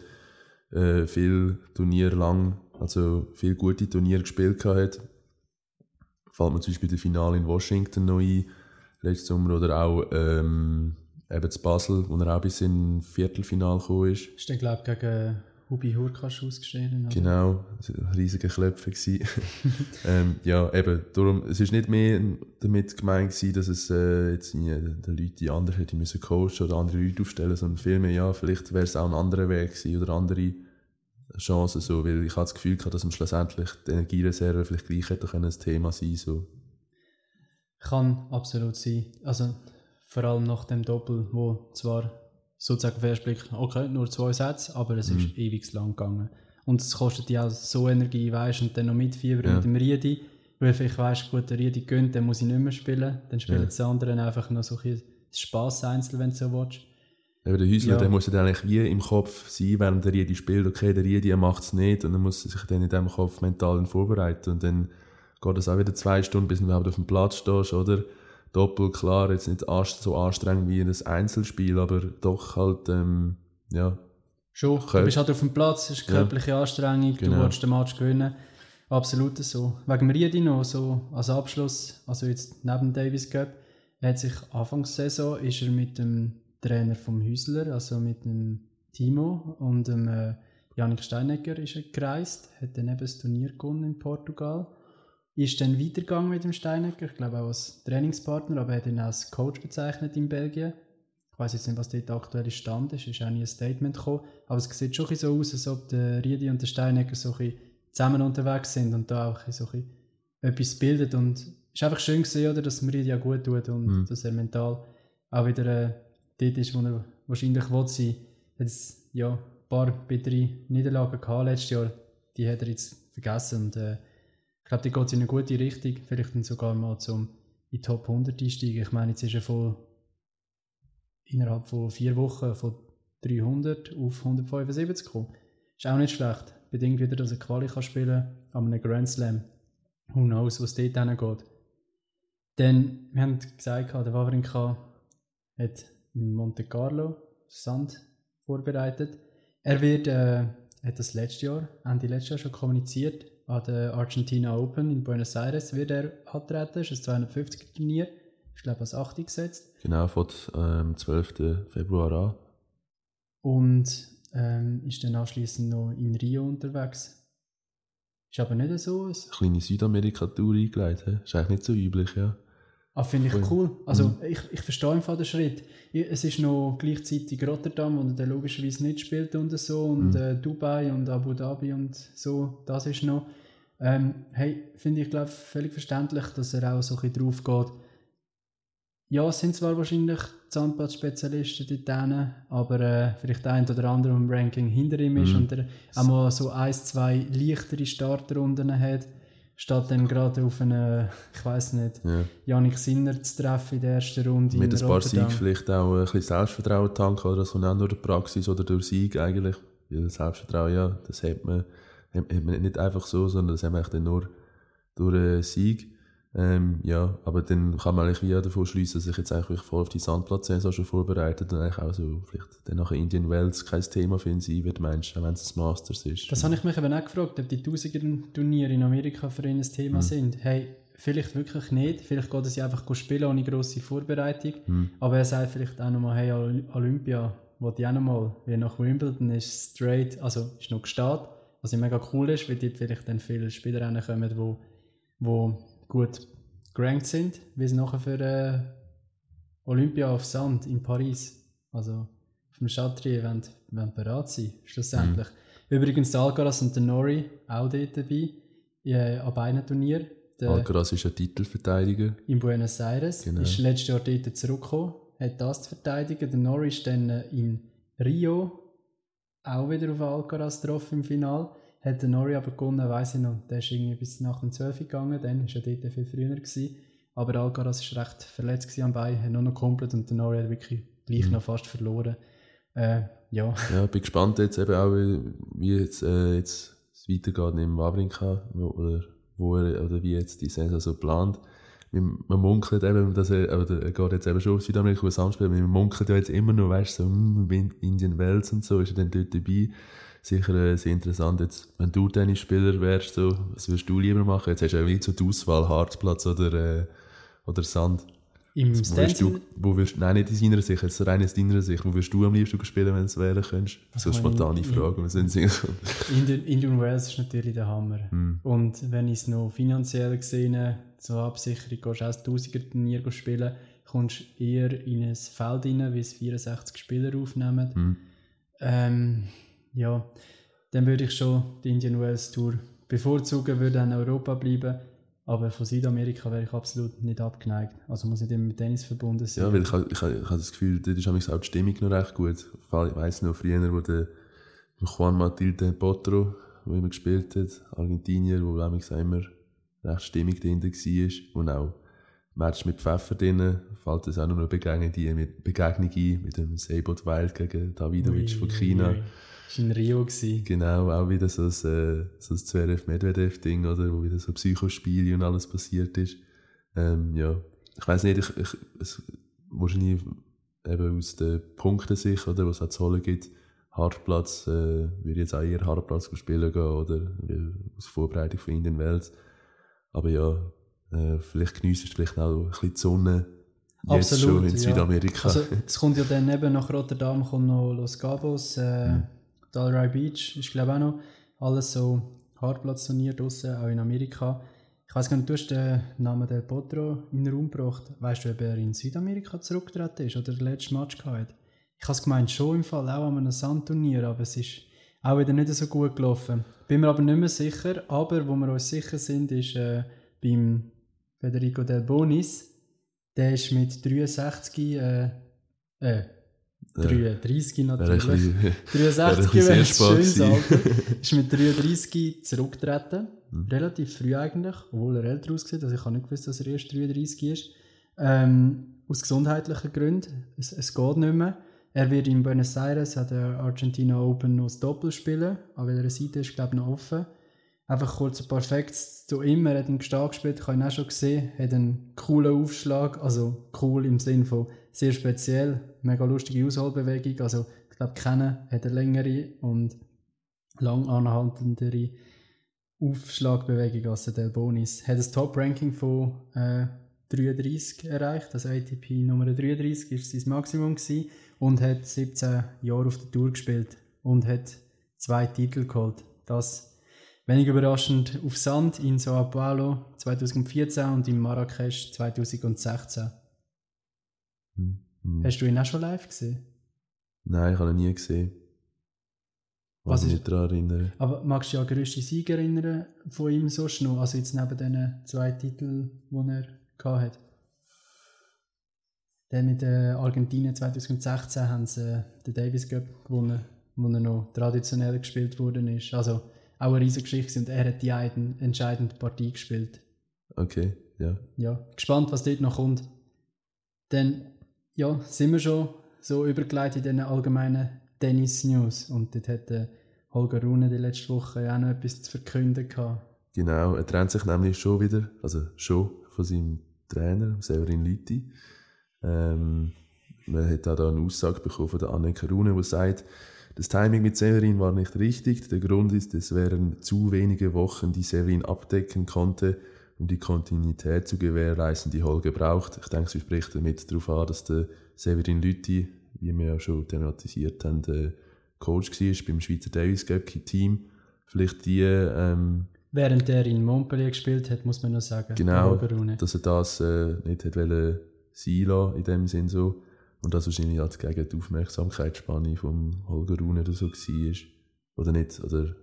äh, viel Turnier lang, also viel gute Turniere gespielt hat. Fällt mir zum Beispiel das Finale in Washington noch ein, letzten Sommer, oder auch ähm, eben zu Basel, wo er auch bis in Viertelfinal gekommen ist. Ist dann, glaube ich, gegen Hubi Hurkasch ausgestellt. Oder? Genau, riesiger Klöpfer. ähm, ja, eben, darum, es war nicht mehr damit gemeint gewesen, dass es äh, jetzt die, die Leute die anderen hätten müssen coachen oder andere Leute aufstellen, sondern vielmehr, ja, vielleicht wäre es auch ein anderer Weg gewesen oder andere Chancen, so, weil ich hatte das Gefühl gehabt, dass am schlussendlich die Energiereserve vielleicht gleich hätte können ein Thema sein so. Kann absolut sein. Also, vor allem nach dem Doppel, wo zwar sozusagen auf den ersten Blick, okay, nur zwei Sätze, aber es mhm. ist ewig lang gegangen. Und es kostet ja so Energie, weißt und dann noch mitfiebern ja. mit dem Riedi, weil vielleicht weißt, gut, der Riedi gönnt, dann muss ich nicht mehr spielen, dann spielen ja. die anderen einfach noch so ein Spaß einzeln, wenn du so willst. Eben der Häusler, ja. der muss dann eigentlich wie im Kopf sein, während der Riedi spielt, okay, der Riedi macht es nicht und dann muss er sich dann in dem Kopf mental vorbereiten und dann geht es auch wieder zwei Stunden, bis du überhaupt auf dem Platz stehst, oder? Doppel, klar, jetzt nicht so anstrengend wie ein Einzelspiel, aber doch halt, ähm, ja. Schon, du bist halt auf dem Platz, es ist körperliche ja. Anstrengung, genau. du willst den Match gewinnen. Absolut so. Wegen Riedi noch, so als Abschluss, also jetzt neben Davis Cup, er hat sich Anfangssaison ist er mit dem Trainer vom Hüsler, also mit dem Timo und dem äh, Janik Steinegger ist er gereist, hat dann eben das Turnier gewonnen in Portugal ist dann weitergegangen mit dem Steinecker, ich glaube auch als Trainingspartner, aber er hat ihn als Coach bezeichnet in Belgien. Ich weiß jetzt nicht, was dort der aktuelle Stand ist, ist auch nie ein Statement gekommen, aber es sieht schon so aus, als ob der Riedi und der Steinecker so ein zusammen unterwegs sind und da auch so ein etwas bildet und es ist einfach schön gesehen, oder, dass es Riedi auch gut tut und mhm. dass er mental auch wieder äh, dort ist, wo er wahrscheinlich will sein. Jetzt, ja, ein paar bittere Niederlagen gehabt letztes Jahr, die hat er jetzt vergessen und äh, ich glaube, die geht in eine gute Richtung. Vielleicht dann sogar mal zum in die Top 100 einsteigen. Ich meine, jetzt ist er von innerhalb von vier Wochen von 300 auf 175 gekommen. Ist auch nicht schlecht. Bedingt wieder, dass er Quali kann spielen an einem Grand Slam. Who knows, was dort hingeht. Dann, wir haben gesagt, der Wawrinka hat in Monte Carlo Sand vorbereitet. Er wird, äh, hat das letztes Jahr, Ende letztes Jahr schon kommuniziert, an der Argentina Open in Buenos Aires wird er antreten. Das ist ein 250 Turnier. Ich glaube, als 8 gesetzt. Genau, von ähm, 12. Februar an. Und ähm, ist dann anschließend noch in Rio unterwegs. Ist aber nicht so. Eine kleine Südamerika-Tour eingelegt. He? Ist eigentlich nicht so üblich, ja. Ah, finde ich cool. Also mhm. ich, ich verstehe einfach den Schritt. Es ist noch gleichzeitig Rotterdam, wo der logischerweise nicht spielt und so und mhm. äh, Dubai und Abu Dhabi und so, das ist noch. Ähm, hey, finde ich glaube völlig verständlich, dass er auch so ein bisschen drauf geht. Ja, es sind zwar wahrscheinlich Zahnpad-Spezialisten dort aber äh, vielleicht ein oder andere im Ranking hinter ihm ist mhm. und er auch mal so ein, zwei leichtere Startrunden hat statt dann gerade auf einen, ich weiß nicht, ja. Janik Sinner zu treffen in der ersten Runde. Mit ein paar Siegen vielleicht auch ein bisschen Selbstvertrauen tanken, oder das kommt auch nur durch Praxis oder durch Sieg eigentlich. Selbstvertrauen, ja, das hat man, hat man nicht einfach so, sondern das haben wir dann nur durch Sieg. Ähm, ja, aber dann kann man eigentlich wieder davon schließen, dass ich jetzt eigentlich voll auf die Sandplatzsaison schon vorbereitet und eigentlich auch so vielleicht dann nachher Indian Wells kein Thema für ihn sein wird, meinst du, wenn es das Masters ist. Das habe ich mich eben auch gefragt, ob die Tausiger-Turniere in Amerika für ihn ein Thema mhm. sind. Hey, vielleicht wirklich nicht, vielleicht geht es einfach spielen ohne grosse Vorbereitung, mhm. aber er sagt vielleicht auch nochmal, hey, Olympia, wollte ich auch nochmal, wie nach Wimbledon ist straight, also ist noch gestartet, was mega cool ist, weil dort vielleicht dann viele Spieler kommen, wo, wo gut gerankt sind, wie sie nachher für äh, Olympia auf Sand in Paris, also auf dem Chatrier, wollen bereit sein, schlussendlich. Mhm. Übrigens, der Alcaraz und der Nori auch dort dabei, äh, an beiden Turnieren. Der Alcaraz ist ein Titelverteidiger. In Buenos Aires. Genau. Ist letztes Jahr dort zurückgekommen, hat das zu verteidigen. Der Nori ist dann äh, in Rio auch wieder auf Alcaraz getroffen im Finale. Hat der Nori aber gewonnen, weiss ich noch. Der ist irgendwie bis nach dem 12 gegangen, dann war er dort viel früher. Gewesen. Aber Alcaraz war recht verletzt am Bein, hat nur noch komplett und der Nori hat wirklich gleich mhm. noch fast verloren. Äh, ja. Ja, bin gespannt jetzt eben auch, wie jetzt, äh, jetzt es weitergeht im Wawrinka oder, wo er, oder wie jetzt die Saison so plant. man munkelt eben, dass er, oder er geht jetzt eben schon auf Südamerika als Samspieler, man munkelt ja jetzt immer noch, weißt du, so, hm, Indian Wells und so, ist er dann dort dabei. Sicher äh, sehr interessant, jetzt, wenn du Tennisspieler wärst, so, was würdest du lieber machen? Jetzt hast du ja wie so die Auswahl, Hartplatz oder, äh, oder Sand. Im du, wo wirst, nein, nicht aus deiner Sicht, jetzt rein aus deiner Sicht. Wo würdest du am liebsten spielen, wenn du es wählen könntest? So eine spontane Frage, was sind sie? Indian, Wells ist natürlich der Hammer. Mm. Und wenn ich es noch finanziell gesehen so Absicherung, gehst du auch das 1000er Turnier spielen, kommst du eher in ein Feld rein, wie es 64 Spieler aufnehmen. Mm. Ähm, ja, dann würde ich schon die Indian Wells Tour bevorzugen, würde in Europa bleiben aber von Südamerika wäre ich absolut nicht abgeneigt. Also muss nicht immer mit Tennis verbunden sein. Ja, weil ich, ich, ich, ich habe das Gefühl, dort ist auch die Stimmung noch recht gut. Ich weiss noch früher, wo der Juan Matilde Potro, wo immer gespielt hat, Argentinier, wo immer recht stimmig dahinter war. Und auch Match mit Pfeffer drin, fällt es auch noch eine Begegnung, die mit Begegnung ein, mit dem Sabot Wild gegen Davidovic von China. Ui. Das war in Rio. Gewesen. Genau, auch wieder so ein, äh, so ein Zverev-Medvedev-Ding, oder? Wo wieder so Psychospiele und alles passiert ist. Ähm, ja, ich weiß nicht, ich, ich, es, wahrscheinlich eben aus der Punktensicht, oder, was es zu holen gibt, Hartplatz, äh, würde ich jetzt auch eher Hartplatz spielen gehen, oder? Aus Vorbereitung von Indian Wells. Aber ja, äh, vielleicht geniesst du vielleicht auch ein bisschen die Sonne, Jetzt Absolut, schon in Südamerika. Also, es kommt ja dann eben nach Rotterdam kommt noch Los Cabos, äh, mhm. Dalry Beach ist glaube auch noch alles so Hartplatzturnier draussen, auch in Amerika. Ich weiß gar nicht, du hast den Namen Del Potro in den Raum gebracht. Weißt du, ob er in Südamerika zurückgetreten ist oder den letzten Match gehabt Ich habe es gemeint, schon im Fall auch an einem Sandturnier, aber es ist auch wieder nicht so gut gelaufen. Bin mir aber nicht mehr sicher, aber wo wir uns sicher sind, ist äh, beim Federico Del Bonis. Der ist mit 63 äh, äh, 33 natürlich. 63 wäre ein schönes Alter. Ist mit 33 zurückgetreten. Mhm. Relativ früh eigentlich, obwohl er älter aussieht. Also ich habe nicht gewusst, dass er erst 33 ist. Ähm, aus gesundheitlichen Gründen. Es, es geht nicht mehr. Er wird in Buenos Aires an der Argentina Open noch das Doppel spielen. An welcher Seite ist, glaube ich, noch offen. Einfach kurz ein paar Facts zu ihm. Er hat im Gestalt gespielt, ich habe ihn auch schon gesehen. Hat einen coolen Aufschlag, also cool im Sinne von sehr speziell, mega lustige Ausholbewegung. Also ich glaube, kennen hat eine längere und lang anhaltendere Aufschlagbewegung als der Del Bonis. Er hat ein Top-Ranking von äh, 33 erreicht, also ATP Nummer 33 ist sein Maximum gewesen und hat 17 Jahre auf der Tour gespielt und hat zwei Titel geholt. Das Wenig überraschend auf Sand in Sao Paulo 2014 und in Marrakesch 2016. Hm, hm. Hast du ihn auch schon live gesehen? Nein, ich habe ihn nie gesehen. Was ich mich nicht daran erinnern. Aber magst du dich an grösste Sieg erinnern von ihm so schnell? Also jetzt neben den zwei Titeln, die er hatte? Der mit äh, Argentinien 2016 haben sie äh, den Davis Cup gewonnen, wo er noch traditionell gespielt worden ist. Also auch eine riesige Geschichte und er hat die entscheidende Partie gespielt. Okay, ja. Ja, gespannt, was dort noch kommt. Dann, ja, sind wir schon so übergeleitet in den allgemeinen Tennis-News und dort hat äh, Holger Rune die letzte Woche auch noch etwas zu verkünden gehabt. Genau, er trennt sich nämlich schon wieder, also schon von seinem Trainer, Severin Lüthi. Ähm, man hat auch da eine Aussage bekommen von der Anneke Rune, die sagt, das Timing mit Severin war nicht richtig. Der Grund ist, es wären zu wenige Wochen, die Severin abdecken konnte, um die Kontinuität zu gewährleisten, die Holger braucht. Ich denke, sie spricht damit darauf an, dass der Severin Lüthi, wie wir ja schon thematisiert haben, der Coach war beim Schweizer Davis Cup Team. Vielleicht die... Ähm, Während er in Montpellier gespielt hat, muss man noch sagen. Genau, dass er das äh, nicht hat wollen sein lassen, in dem Sinn so. Und das wahrscheinlich halt gegen die Aufmerksamkeitsspanne vom Holger Rune oder so war. Oder nicht, oder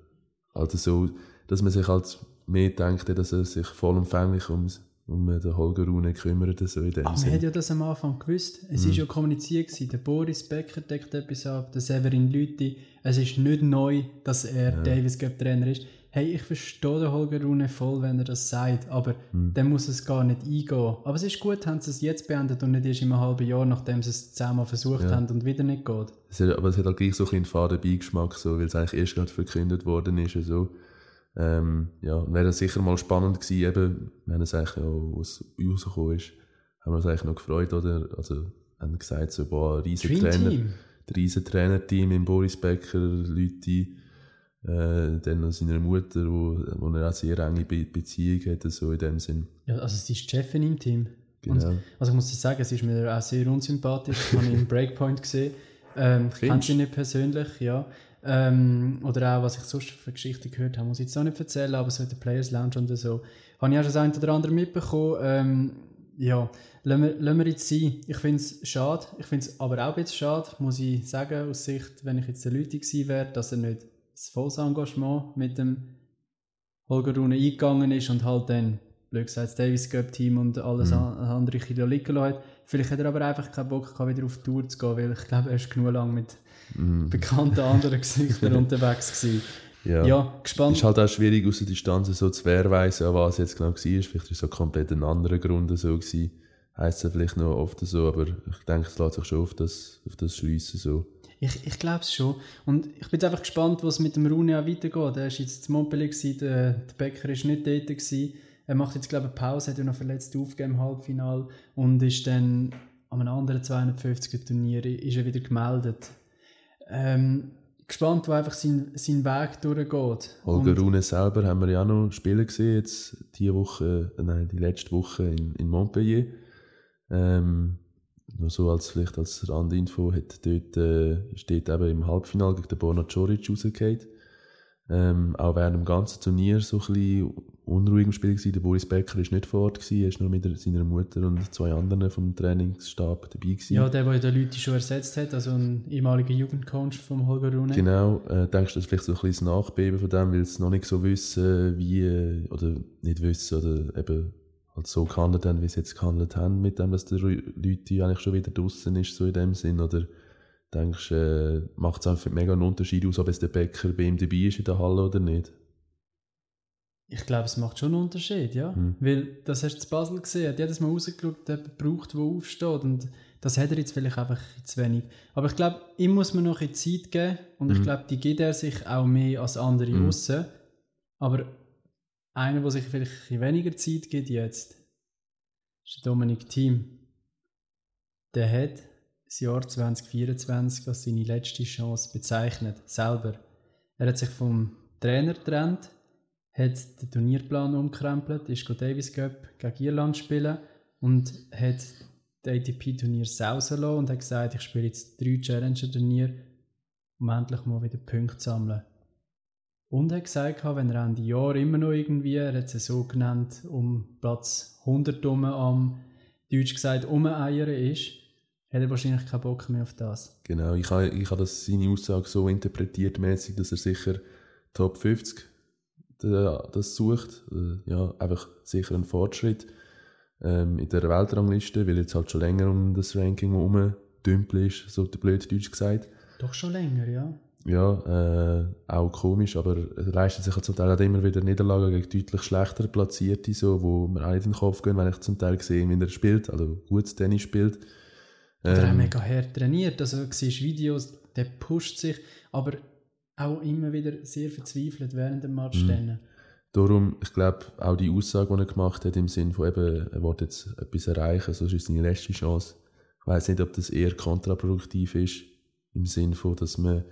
halt so, dass man sich halt mehr denkt, dass er sich vollumfänglich um, um den Holger Rune kümmert. So in dem Ach, man hat ja das am Anfang gewusst. Es war mm. ja kommuniziert gewesen. Der Boris Becker deckt etwas ab, der Severin Lüthi. Es ist nicht neu, dass er ja. Davis Cup Trainer ist hey, ich verstehe den Holger Rune voll, wenn er das sagt, aber mhm. dann muss es gar nicht eingehen. Aber es ist gut, haben sie es jetzt beendet und nicht erst in einem halben Jahr, nachdem sie es zehnmal versucht ja. haben und wieder nicht geht. Es hat, aber es hat halt gleich so ein einen faden Beigeschmack, so, weil es eigentlich erst gerade verkündet worden ist. So. Ähm, ja, wäre sicher mal spannend gewesen, eben, wenn es eigentlich auch aus rausgekommen ist, haben wir uns eigentlich noch gefreut, oder? Also, haben gesagt, so, boah, riesen Trainer, riesen Trainerteam in Boris Becker, Leute, äh, dann seiner Mutter, wo, wo er auch sehr enge Be Beziehung hat, so in dem Sinn. Ja, also sie ist die Chefin im Team. Genau. Und, also ich muss sagen, sie ist mir auch sehr unsympathisch. Ich habe ihn im Breakpoint gesehen. Ähm, ich kenne sie nicht persönlich, ja. Ähm, oder auch, was ich sonst für Geschichten gehört habe, muss ich jetzt auch nicht erzählen, aber so in der Players Lounge und so, habe ich auch schon das eine oder andere mitbekommen. Ähm, ja, lassen wir, lassen wir jetzt sein. Ich finde es schade. Ich finde es aber auch ein bisschen schade, muss ich sagen, aus Sicht, wenn ich jetzt der Leute gewesen wäre, dass er nicht das volles Engagement mit dem Holger Rune eingegangen ist und halt dann, blöd gesagt, das Davis Cup Team und alles mhm. andere Kilo liegen lassen. Vielleicht hat er aber einfach keinen Bock gehabt, wieder auf die Tour zu gehen, weil ich glaube, er ist genug lang mit mm. bekannten anderen Gesichtern unterwegs gewesen. Ja. ja, gespannt. Es ist halt auch schwierig aus der Distanz so zu wehrweisen, was jetzt genau war. Vielleicht war es so komplett ein anderer Grund so gewesen. Heisst es vielleicht noch oft so, aber ich denke, es lässt sich schon auf das, auf das schliessen so. Ich, ich glaube es schon. Und ich bin jetzt einfach gespannt, was mit dem Rune auch weitergeht. Er war jetzt in Montpellier, der, der Bäcker war nicht dort. Gewesen. Er macht jetzt, glaube ich, eine Pause, hat ja noch verletzt aufgegeben im Halbfinale und ist dann an einem anderen 250er Turnier ist er wieder gemeldet. Ähm, gespannt, wo einfach sein, sein Weg durchgeht. Holger Rune selber haben wir ja auch noch spielen gesehen, jetzt diese Woche, äh, nein, die letzte Woche in, in Montpellier. Ähm, nur so als vielleicht als Randinfo, hat dort, äh, steht eben im Halbfinale gegen den Borna Coric rausgefallen. Ähm, auch während dem ganzen Turnier so ein bisschen unruhig im Spiel gewesen. Der Boris Becker war nicht vor Ort, gewesen. er war nur mit seiner Mutter und zwei anderen vom Trainingsstab dabei. Gewesen. Ja, der, der die Leute schon ersetzt hat, also ein ehemaliger Jugendcoach vom Holger Rune. Genau, äh, denkst du, das ist vielleicht so ein bisschen das Nachbeben von dem, weil sie noch nicht so wissen, wie, äh, oder nicht wissen, oder eben halt so gehandelt haben, wie sie jetzt gehandelt haben, mit dem, dass der Leute eigentlich schon wieder draußen ist, so in dem Sinn, oder denkst du, äh, macht es einfach mega einen Unterschied aus, ob es der Bäcker bei ihm dabei ist in der Halle oder nicht? Ich glaube, es macht schon einen Unterschied, ja. Mhm. Weil, das hast du zu Basel gesehen, hat jedes Mal rausgeschaut, der braucht, der aufsteht. Und das hat er jetzt vielleicht einfach zu wenig. Aber ich glaube, ihm muss man noch ein Zeit geben. Und mhm. ich glaube, die gibt er sich auch mehr als andere mhm. aussen. Aber einer, der sich vielleicht ein weniger Zeit gibt jetzt, ist der Dominik Thiem. Der hat das Jahr 2024 als seine letzte Chance bezeichnet, selber. Er hat sich vom Trainer getrennt, hat den Turnierplan umkrempelt, ist Davis Cup gegen Irland spielen und hat das ATP-Turnier sausen lassen und hat gesagt, ich spiele jetzt drei Challenger-Turniere, um endlich mal wieder Punkte zu sammeln. Und er hat gesagt, wenn er Ende Jahr immer noch irgendwie, er hat es so genannt, um Platz 100 um am, deutsch gesagt, umeiern ist, hat er wahrscheinlich keinen Bock mehr auf das. Genau, ich habe, ich habe das, seine Aussage so interpretiert, mäßig, dass er sicher Top 50 das sucht. Äh, ja, einfach sicher ein Fortschritt ähm, in der Weltrangliste, weil jetzt halt schon länger um das Ranking herumdümpel ist, so der blöd Deutsch gesagt. Doch schon länger, ja. Ja, äh, auch komisch, aber er leistet sich zum Teil halt immer wieder Niederlagen gegen deutlich schlechter Platzierte, so, wo mir auch nicht in den Kopf gehen, wenn ich zum Teil sehe, wie er spielt, also gut Tennis spielt. Ähm, Oder er mega hart trainiert, also du siehst Videos, der pusht sich, aber auch immer wieder sehr verzweifelt während dem Match. Mhm. Darum, ich glaube, auch die Aussage, die er gemacht hat, im Sinn von eben, er will jetzt etwas erreichen, so ist seine letzte Chance. Ich weiß nicht, ob das eher kontraproduktiv ist, im Sinn von, dass man,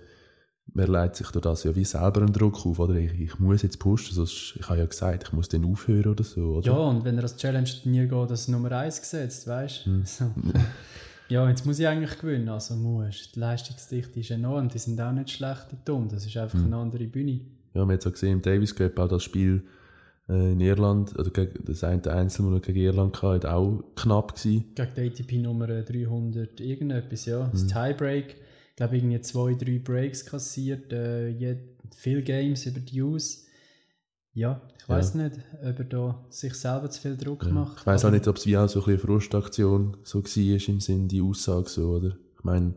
man leitet sich durch das ja wie selber einen Druck auf, oder? Ich, ich muss jetzt pushen, sonst, ich habe ja gesagt, ich muss dann aufhören oder so, oder? Ja, und wenn er als Challenge-Turnier geht, das Nummer 1 gesetzt, weißt du? Hm. So. Ja, jetzt muss ich eigentlich gewinnen, also muss. Die Leistungsdichte ist enorm, die sind auch nicht schlecht und dumm, das ist einfach mhm. eine andere Bühne. Ja, man hat es auch gesehen, im Davis Cup auch das Spiel äh, in Irland, oder gegen, das eine Einzel, das gegen Irland hatte, auch knapp gewesen. Gegen die ATP Nummer 300 irgendetwas, ja. Mhm. Das Tiebreak, ich glaube irgendwie zwei, drei Breaks kassiert, äh, viele Games über die Use. Ja, ich weiß ja. nicht, ob er da sich selber zu viel Druck ja. macht. Ich weiß auch nicht, ob es wie auch so ein bisschen Frustaktion so war im Sinne die Aussage so, oder? Ich meine,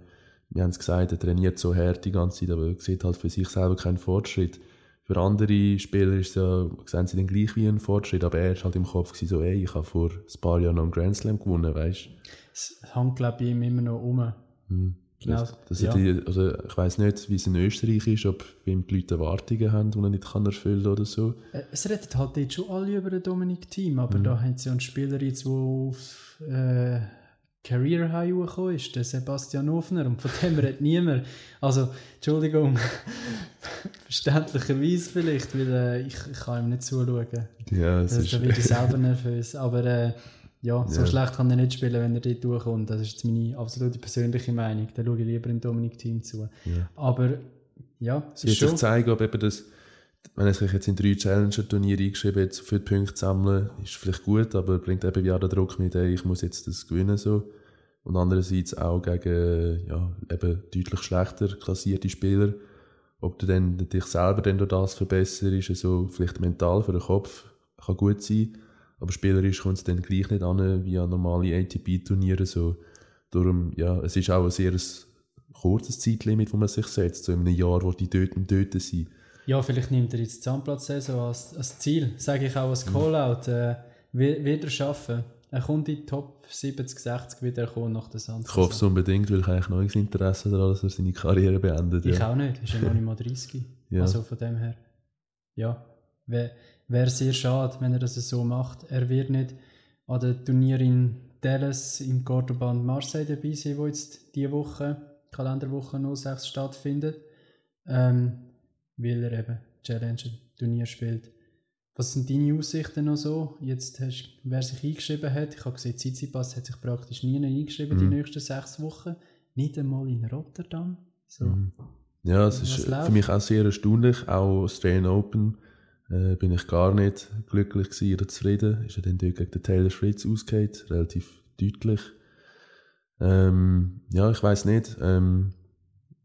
wir haben es gesagt, er trainiert so hart die ganze Zeit, aber er sieht halt für sich selber keinen Fortschritt. Für andere Spieler ist ja, sehen sie dann gleich wie einen Fortschritt, aber er ist halt im Kopf so, ey, ich habe vor ein paar Jahren noch einen Grand Slam gewonnen, weißt du? Es hängt, glaube ich, ihm immer noch um. Hm. Genau. Das ja. die, also ich weiß nicht, wie es in Österreich ist, ob die Leute Erwartungen haben, die man nicht kann erfüllen kann oder so. Äh, Es redet halt jetzt schon alle über den Dominik Team, Mhm. aber da haben sie ja einen Spieler jetzt, der auf äh, Career High gekommen ist, der Sebastian Hofner, und von dem redet niemand. Also, Entschuldigung, verständlicherweise vielleicht, weil äh, ich, ich kann ihm nicht zuschauen. Ja, es Da, ist, da werde ich selber nervös. Aber äh, ja, so Ja. schlecht kann er nicht spielen, wenn er dort durchkommt. Das ist jetzt meine absolute persönliche Meinung. Da schaue ich lieber im Dominik-Team zu. Ja. Aber ja, es ist schon... zeigen, ob eben das, wenn er sich jetzt in drei Challenger-Turniere eingeschrieben hat, so viele Punkte zu sammeln, ist vielleicht gut, aber bringt eben wieder den Druck mit, ey, ich muss jetzt das gewinnen. So. Und andererseits auch gegen ja, eben deutlich schlechter klassierte Spieler. Ob du dann dich selber dann durch das verbesserst, ist also vielleicht mental für den Kopf, kann gut sein, aber spielerisch kommt es dann gleich nicht an wie an normale ATP-Turniere. So. Darum, ja, es ist auch ein sehr kurzes Zeitlimit, das man sich setzt, so in einem Jahr, wo die dort und dort sind. Ja, vielleicht nimmt er jetzt die Zahnplatzsaison als, als Ziel, sage ich auch Mhm. als Callout, äh, wi- wieder schaffen. Er kommt in die Top 70, 60 wieder kommen nach der Ich hoffe es unbedingt, weil ich eigentlich noch ein Interesse daran, dass er seine Karriere beendet. Ich ja. auch nicht, ist ja noch nicht mal 30. Ja. Also von dem her, ja, wäre wär sehr schade, wenn er das so macht. Er wird nicht an den Turnier in Dallas, in Cordoba und Marseille dabei sein, wo jetzt diese Woche, Kalenderwoche 06 stattfindet, ähm, weil er eben Challenger-Turnier spielt. Was sind deine Aussichten noch so? Jetzt hast, wer sich eingeschrieben hat, ich habe gesehen, Tsitsipas hat sich praktisch nie eingeschrieben Mhm. die nächsten sechs Wochen. Nicht einmal in Rotterdam. So. Mhm. Ja, es ist läuft? für mich auch sehr erstaunlich. Auch Australian Open äh, bin ich gar nicht glücklich gewesen oder zufrieden. Ist ja dann dort gegen den Taylor Fritz ausgeht, relativ deutlich. Ähm, ja, ich weiß nicht. Ähm,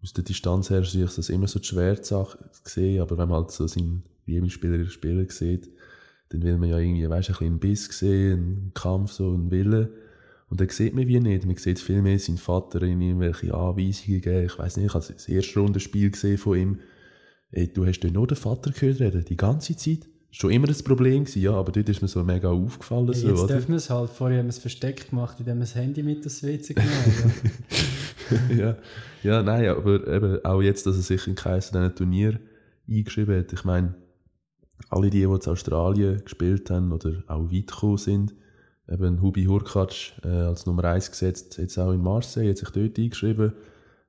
aus der Distanz her sehe ich das immer so die schwer zu sehen, aber wenn man halt so seinen Lieblingsspieler Spieler sieht, dann will man ja irgendwie, weißt ein bisschen einen Biss sehen, einen Kampf, so einen Willen. Und dann sieht man wie nicht. Man sieht viel mehr seinen Vater in irgendwelche Anweisungen geben. Ich weiß nicht, ich habe das erste Rundenspiel gesehen von ihm. Ey, du hast dort nur den Vater gehört reden, die ganze Zeit. Schon immer das Problem gewesen, ja, aber dort ist mir so mega aufgefallen. Ja, so, jetzt oder? dürfen wir es halt. Vorher haben wir es versteckt gemacht, indem wir das Handy mit ins WC genommen haben. ja. ja, nein, aber eben auch jetzt, dass er sich in keinem dieser Turnier eingeschrieben hat. Ich meine, alle die, die in Australien gespielt haben oder auch weit gekommen sind, eben Hubi Hurkacz äh, als Nummer 1 gesetzt, jetzt auch in Marseille, hat sich dort eingeschrieben.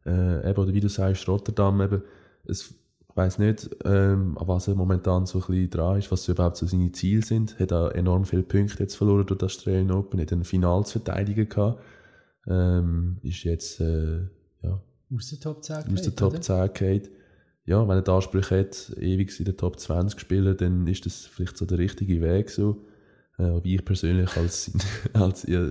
Äh, eben, oder wie du sagst, Rotterdam, eben, es, ich weiss nicht, ähm, an was er momentan so ein bisschen dran ist, was überhaupt so seine Ziele sind. Hat auch enorm viele Punkte jetzt verloren durch das Australian Open, hat ein Final zu verteidigen gehabt. Ähm, ist jetzt, äh, ja, Aus der Top 10 aus der Top oder? 10 geht. Ja, wenn er die Ansprüche hat, ewig in der Top 20 spielen, dann ist das vielleicht so der richtige Weg so. Äh, aber ich persönlich als, als ja,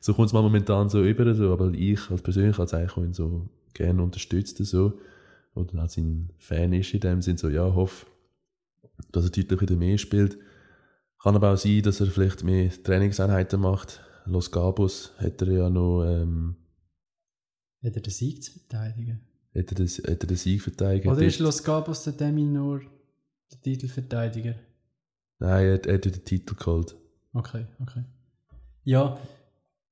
so kommt es momentan so über, so, aber ich als persönlich als eigentlich ihn so gerne unterstützt so. Oder als ein Fan ist in dem Sinn so, ja, hoffe, dass er deutlich wieder mehr spielt. Kann aber auch sein, dass er vielleicht mehr Trainingseinheiten macht. Los Gabos hat er ja noch, ähm, Hat er den Sieg zu verteidigen? hat er, das, hat er den Sieg verteidigt. Oder ist Los Cabos der Demi nur der Titelverteidiger? Nein, er, hat- er hat den Titel geholt. Okay, okay. Ja,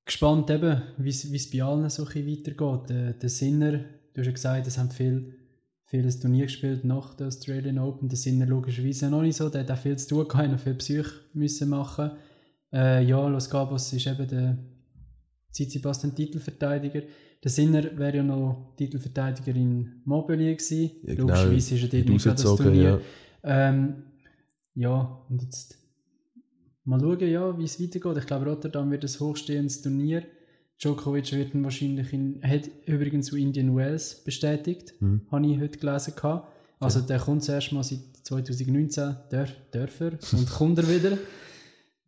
gespannt eben, wie es bei allen so ein weitergeht. Der, der Sinner, du hast ja gesagt, es haben viel, vieles Turnier gespielt nach der Australian Open. Der Sinner logischerweise noch nicht so, der hat auch viel zu tun gehabt, noch viel Psych müssen machen. Äh, ja, Los Cabos ist eben der Tsitsipas den Titelverteidiger. Der Sinner wäre ja noch Titelverteidiger in Montpellier gewesen. Ja, genau, Logischerweise ist er dort nicht das Turnier. ja. Ähm, ja, und jetzt mal schauen, ja, wie es weitergeht. Ich glaube, Rotterdam wird ein hochstehendes Turnier. Djokovic wird ihn wahrscheinlich in, hat übrigens zu Indian Wells bestätigt, Mhm. habe ich heute gelesen. Gehabt. Also der kommt zuerst mal seit 2019, der, Dörfer, und kommt er wieder.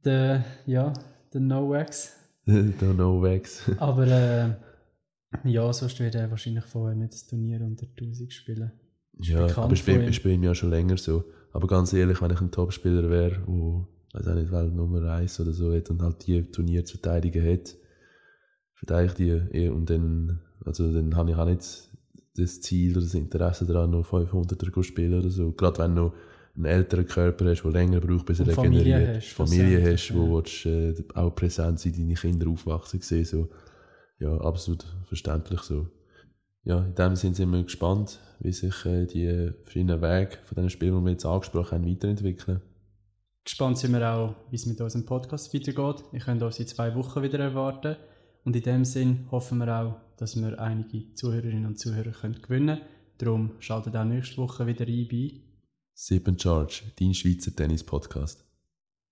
Der, ja, der No Wax. Der No Wax. Aber äh, ja, sonst wird er wahrscheinlich vorher nicht das Turnier unter 1000 spielen. Ja, bekannt aber ich ihm. bin ihm ja schon länger so. Aber ganz ehrlich, wenn ich ein Topspieler wäre, wo, weiß auch nicht, Welt Nummer 1 oder so hat und halt die Turnier zu verteidigen hat, verteidige ich die eher und dann, also dann habe ich auch nicht das Ziel oder das Interesse daran, noch 500er zu spielen oder so. Gerade wenn du einen älteren Körper hast, der länger braucht, bis er Und Familie regeneriert. hast, Familie hast, wo willst, äh, auch präsent sein, deine Kinder aufwachsen sehen, so. Ja, absolut verständlich so. ja, in dem Sinne sind wir gespannt, wie sich äh, die verschiedenen Wege von diesen Spielen, die wir jetzt angesprochen haben, weiterentwickeln. Gespannt sind wir auch, wie es mit unserem Podcast weitergeht. Ihr könnt uns in zwei Wochen wieder erwarten. Und in dem Sinn hoffen wir auch, dass wir einige Zuhörerinnen und Zuhörer können gewinnen können. Darum schaltet auch nächste Woche wieder ein bei Sip Charge, dein Schweizer Tennis-Podcast.